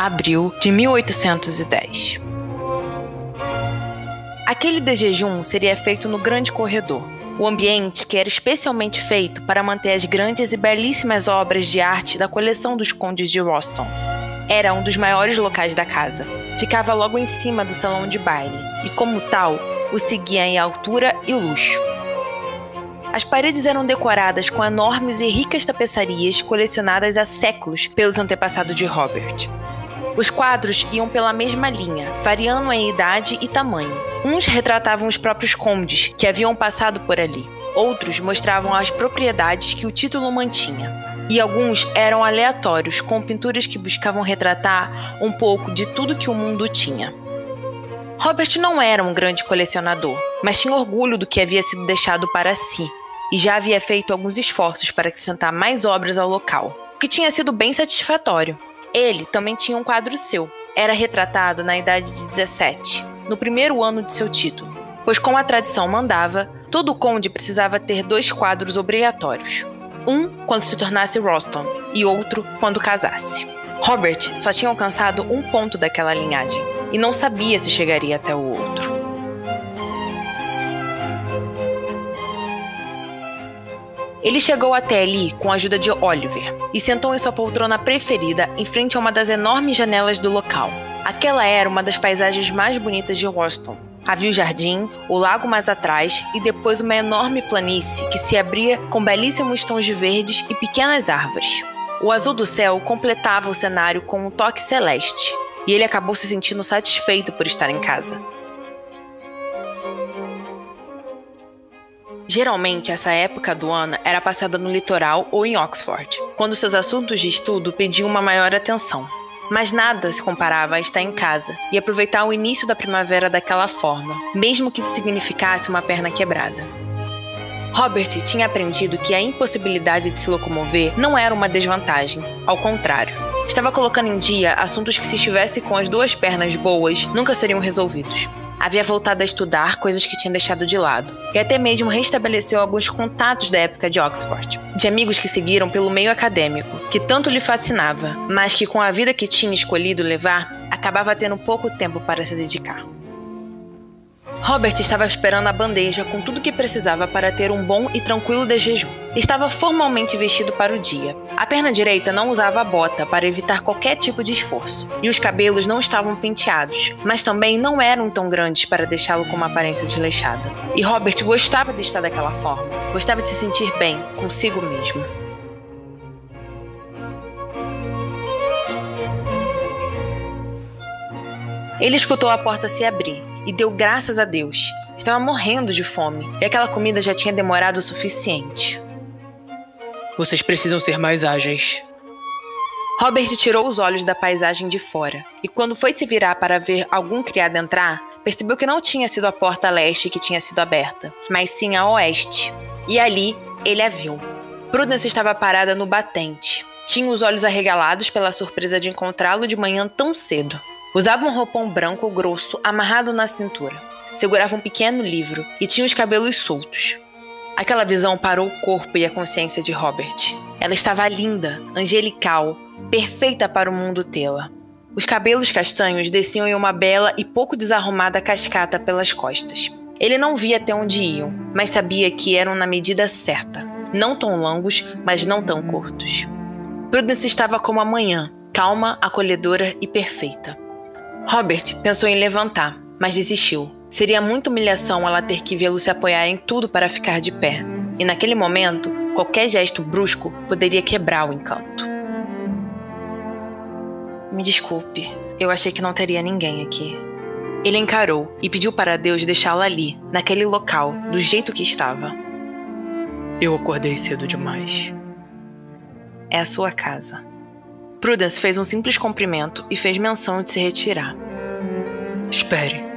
abril de 1810. Aquele de jejum seria feito no grande corredor, o ambiente que era especialmente feito para manter as grandes e belíssimas obras de arte da coleção dos condes de Roston. Era um dos maiores locais da casa. Ficava logo em cima do salão de baile e, como tal, o seguia em altura e luxo. As paredes eram decoradas com enormes e ricas tapeçarias colecionadas há séculos pelos antepassados de Robert. Os quadros iam pela mesma linha, variando em idade e tamanho. Uns retratavam os próprios condes que haviam passado por ali. Outros mostravam as propriedades que o título mantinha. E alguns eram aleatórios, com pinturas que buscavam retratar um pouco de tudo que o mundo tinha. Robert não era um grande colecionador, mas tinha orgulho do que havia sido deixado para si, e já havia feito alguns esforços para acrescentar mais obras ao local, o que tinha sido bem satisfatório. Ele também tinha um quadro seu. Era retratado na idade de 17, no primeiro ano de seu título, pois, como a tradição mandava, todo conde precisava ter dois quadros obrigatórios: um quando se tornasse Roston e outro quando casasse. Robert só tinha alcançado um ponto daquela linhagem e não sabia se chegaria até o outro. Ele chegou até ali com a ajuda de Oliver e sentou em sua poltrona preferida em frente a uma das enormes janelas do local. Aquela era uma das paisagens mais bonitas de Worston. Havia o jardim, o lago mais atrás e depois uma enorme planície que se abria com belíssimos tons de verdes e pequenas árvores. O azul do céu completava o cenário com um toque celeste, e ele acabou se sentindo satisfeito por estar em casa. Geralmente, essa época do ano era passada no litoral ou em Oxford, quando seus assuntos de estudo pediam uma maior atenção. Mas nada se comparava a estar em casa e aproveitar o início da primavera daquela forma, mesmo que isso significasse uma perna quebrada. Robert tinha aprendido que a impossibilidade de se locomover não era uma desvantagem, ao contrário. Estava colocando em dia assuntos que, se estivesse com as duas pernas boas, nunca seriam resolvidos havia voltado a estudar coisas que tinha deixado de lado, e até mesmo restabeleceu alguns contatos da época de Oxford, de amigos que seguiram pelo meio acadêmico, que tanto lhe fascinava, mas que com a vida que tinha escolhido levar, acabava tendo pouco tempo para se dedicar. Robert estava esperando a bandeja com tudo o que precisava para ter um bom e tranquilo de jejum. Estava formalmente vestido para o dia. A perna direita não usava bota para evitar qualquer tipo de esforço, e os cabelos não estavam penteados, mas também não eram tão grandes para deixá-lo com uma aparência desleixada. E Robert gostava de estar daquela forma, gostava de se sentir bem consigo mesmo. Ele escutou a porta se abrir e deu graças a Deus. Estava morrendo de fome e aquela comida já tinha demorado o suficiente. Vocês precisam ser mais ágeis. Robert tirou os olhos da paisagem de fora e, quando foi se virar para ver algum criado entrar, percebeu que não tinha sido a porta leste que tinha sido aberta, mas sim a oeste. E ali ele a viu. Prudence estava parada no batente. Tinha os olhos arregalados pela surpresa de encontrá-lo de manhã tão cedo. Usava um roupão branco grosso amarrado na cintura. Segurava um pequeno livro e tinha os cabelos soltos. Aquela visão parou o corpo e a consciência de Robert. Ela estava linda, angelical, perfeita para o mundo tê-la. Os cabelos castanhos desciam em uma bela e pouco desarrumada cascata pelas costas. Ele não via até onde iam, mas sabia que eram na medida certa. Não tão longos, mas não tão curtos. Prudence estava como a manhã, calma, acolhedora e perfeita. Robert pensou em levantar, mas desistiu. Seria muita humilhação ela ter que vê-lo se apoiar em tudo para ficar de pé. E naquele momento, qualquer gesto brusco poderia quebrar o encanto. Me desculpe, eu achei que não teria ninguém aqui. Ele encarou e pediu para Deus deixá-la ali, naquele local, do jeito que estava. Eu acordei cedo demais. É a sua casa. Prudence fez um simples cumprimento e fez menção de se retirar. Espere.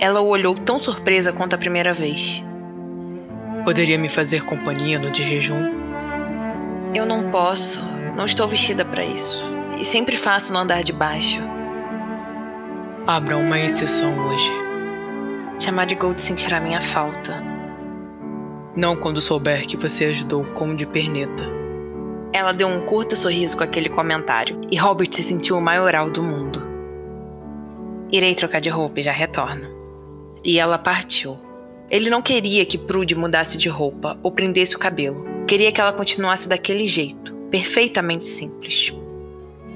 Ela o olhou tão surpresa quanto a primeira vez. Poderia me fazer companhia no de jejum? Eu não posso. Não estou vestida para isso. E sempre faço no andar de baixo. Abra uma exceção hoje. Tia Marigold sentirá minha falta. Não quando souber que você ajudou o Conde Perneta. Ela deu um curto sorriso com aquele comentário, e Robert se sentiu o maioral do mundo. Irei trocar de roupa e já retorno. E ela partiu. Ele não queria que Prude mudasse de roupa ou prendesse o cabelo. Queria que ela continuasse daquele jeito, perfeitamente simples.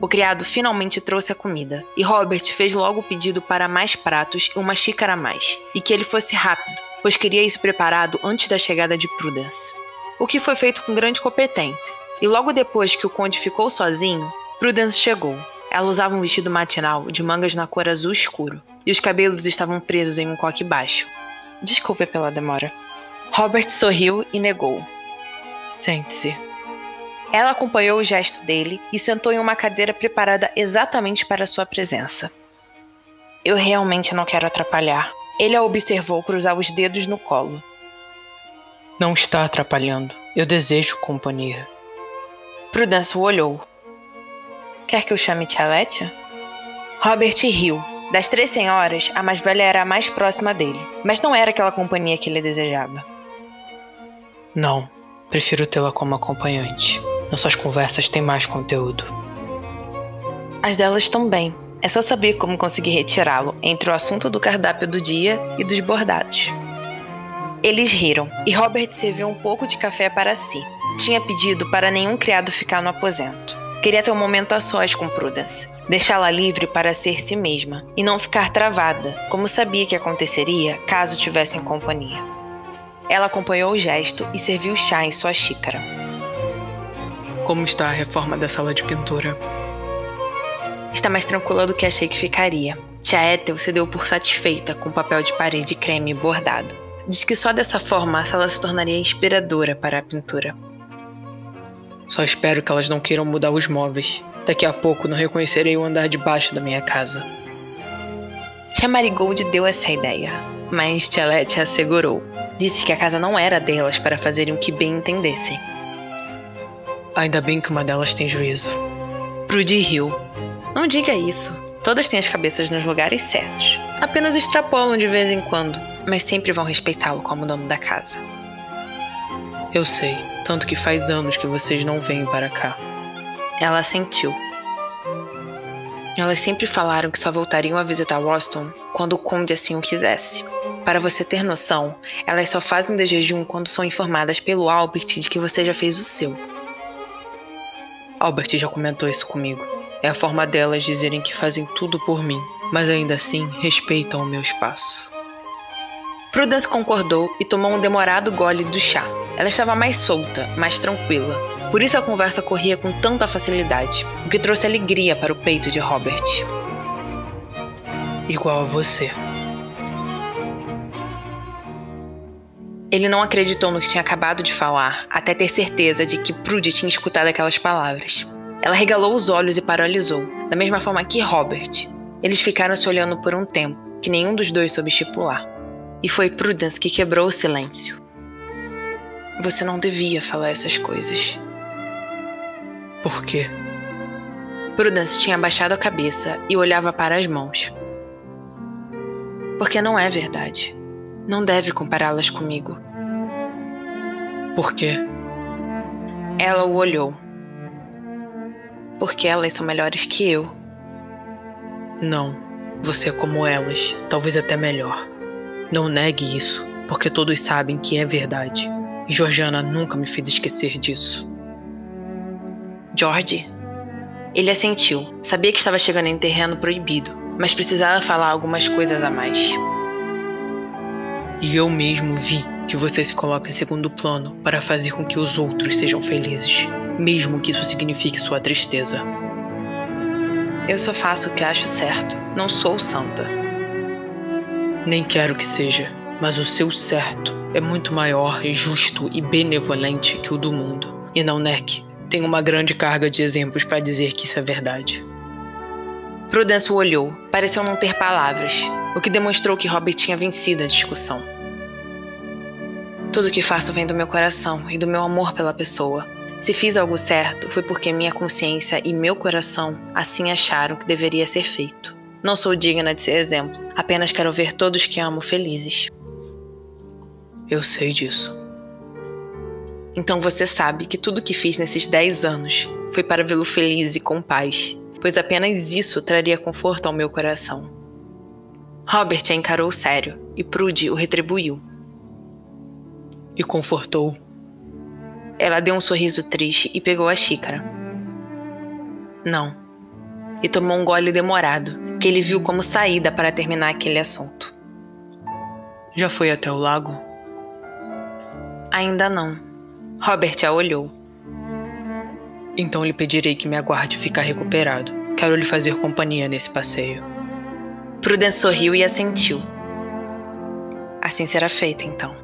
O criado finalmente trouxe a comida, e Robert fez logo o pedido para mais pratos e uma xícara a mais, e que ele fosse rápido, pois queria isso preparado antes da chegada de Prudence. O que foi feito com grande competência, e logo depois que o conde ficou sozinho, Prudence chegou. Ela usava um vestido matinal de mangas na cor azul escuro, e os cabelos estavam presos em um coque baixo. Desculpe pela demora. Robert sorriu e negou. Sente-se. Ela acompanhou o gesto dele e sentou em uma cadeira preparada exatamente para sua presença. Eu realmente não quero atrapalhar. Ele a observou cruzar os dedos no colo. Não está atrapalhando. Eu desejo companhia. Prudence o olhou. Quer que eu chame Tia Letia? Robert riu. Das três senhoras, a mais velha era a mais próxima dele, mas não era aquela companhia que ele desejava. Não, prefiro tê-la como acompanhante. Nossas conversas têm mais conteúdo. As delas também. É só saber como conseguir retirá-lo entre o assunto do cardápio do dia e dos bordados. Eles riram e Robert serviu um pouco de café para si. Tinha pedido para nenhum criado ficar no aposento. Queria ter um momento a sós com Prudence, deixá-la livre para ser si mesma e não ficar travada, como sabia que aconteceria caso tivessem companhia. Ela acompanhou o gesto e serviu chá em sua xícara. Como está a reforma da sala de pintura? Está mais tranquila do que achei que ficaria. Tia Ethel se deu por satisfeita com o papel de parede creme bordado. Diz que só dessa forma a sala se tornaria inspiradora para a pintura. Só espero que elas não queiram mudar os móveis. Daqui a pouco não reconhecerei o andar de baixo da minha casa. Tia Marigold deu essa ideia, mas Tia Letty assegurou. Disse que a casa não era delas para fazerem o que bem entendessem. Ainda bem que uma delas tem juízo. Prudy riu. Não diga isso. Todas têm as cabeças nos lugares certos. Apenas extrapolam de vez em quando, mas sempre vão respeitá-lo como dono da casa. Eu sei, tanto que faz anos que vocês não vêm para cá. Ela sentiu. Elas sempre falaram que só voltariam a visitar Boston quando o conde assim o quisesse. Para você ter noção, elas só fazem de jejum quando são informadas pelo Albert de que você já fez o seu. Albert já comentou isso comigo. É a forma delas dizerem que fazem tudo por mim, mas ainda assim respeitam o meu espaço. Prudence concordou e tomou um demorado gole do chá. Ela estava mais solta, mais tranquila. Por isso a conversa corria com tanta facilidade, o que trouxe alegria para o peito de Robert. Igual a você. Ele não acreditou no que tinha acabado de falar, até ter certeza de que Prudy tinha escutado aquelas palavras. Ela regalou os olhos e paralisou, da mesma forma que Robert. Eles ficaram se olhando por um tempo, que nenhum dos dois soube estipular. E foi Prudence que quebrou o silêncio. Você não devia falar essas coisas. Por quê? Prudence tinha abaixado a cabeça e olhava para as mãos. Porque não é verdade. Não deve compará-las comigo. Por quê? Ela o olhou. Porque elas são melhores que eu. Não, você é como elas, talvez até melhor. Não negue isso, porque todos sabem que é verdade. E Georgiana nunca me fez esquecer disso. George? Ele assentiu. Sabia que estava chegando em terreno proibido, mas precisava falar algumas coisas a mais. E eu mesmo vi que você se coloca em segundo plano para fazer com que os outros sejam felizes, mesmo que isso signifique sua tristeza. Eu só faço o que acho certo, não sou santa. Nem quero que seja, mas o seu certo é muito maior, justo e benevolente que o do mundo. E não negue, tenho uma grande carga de exemplos para dizer que isso é verdade. Prudence o olhou, pareceu não ter palavras, o que demonstrou que Robert tinha vencido a discussão. Tudo o que faço vem do meu coração e do meu amor pela pessoa. Se fiz algo certo, foi porque minha consciência e meu coração assim acharam que deveria ser feito. Não sou digna de ser exemplo, apenas quero ver todos que amo felizes. Eu sei disso. Então você sabe que tudo que fiz nesses 10 anos foi para vê-lo feliz e com paz, pois apenas isso traria conforto ao meu coração. Robert a encarou sério e Prude o retribuiu. E confortou. Ela deu um sorriso triste e pegou a xícara. Não. E tomou um gole demorado, que ele viu como saída para terminar aquele assunto. Já foi até o lago? Ainda não. Robert a olhou. Então lhe pedirei que me aguarde ficar recuperado. Quero lhe fazer companhia nesse passeio. Prudence sorriu e assentiu. Assim será feito, então.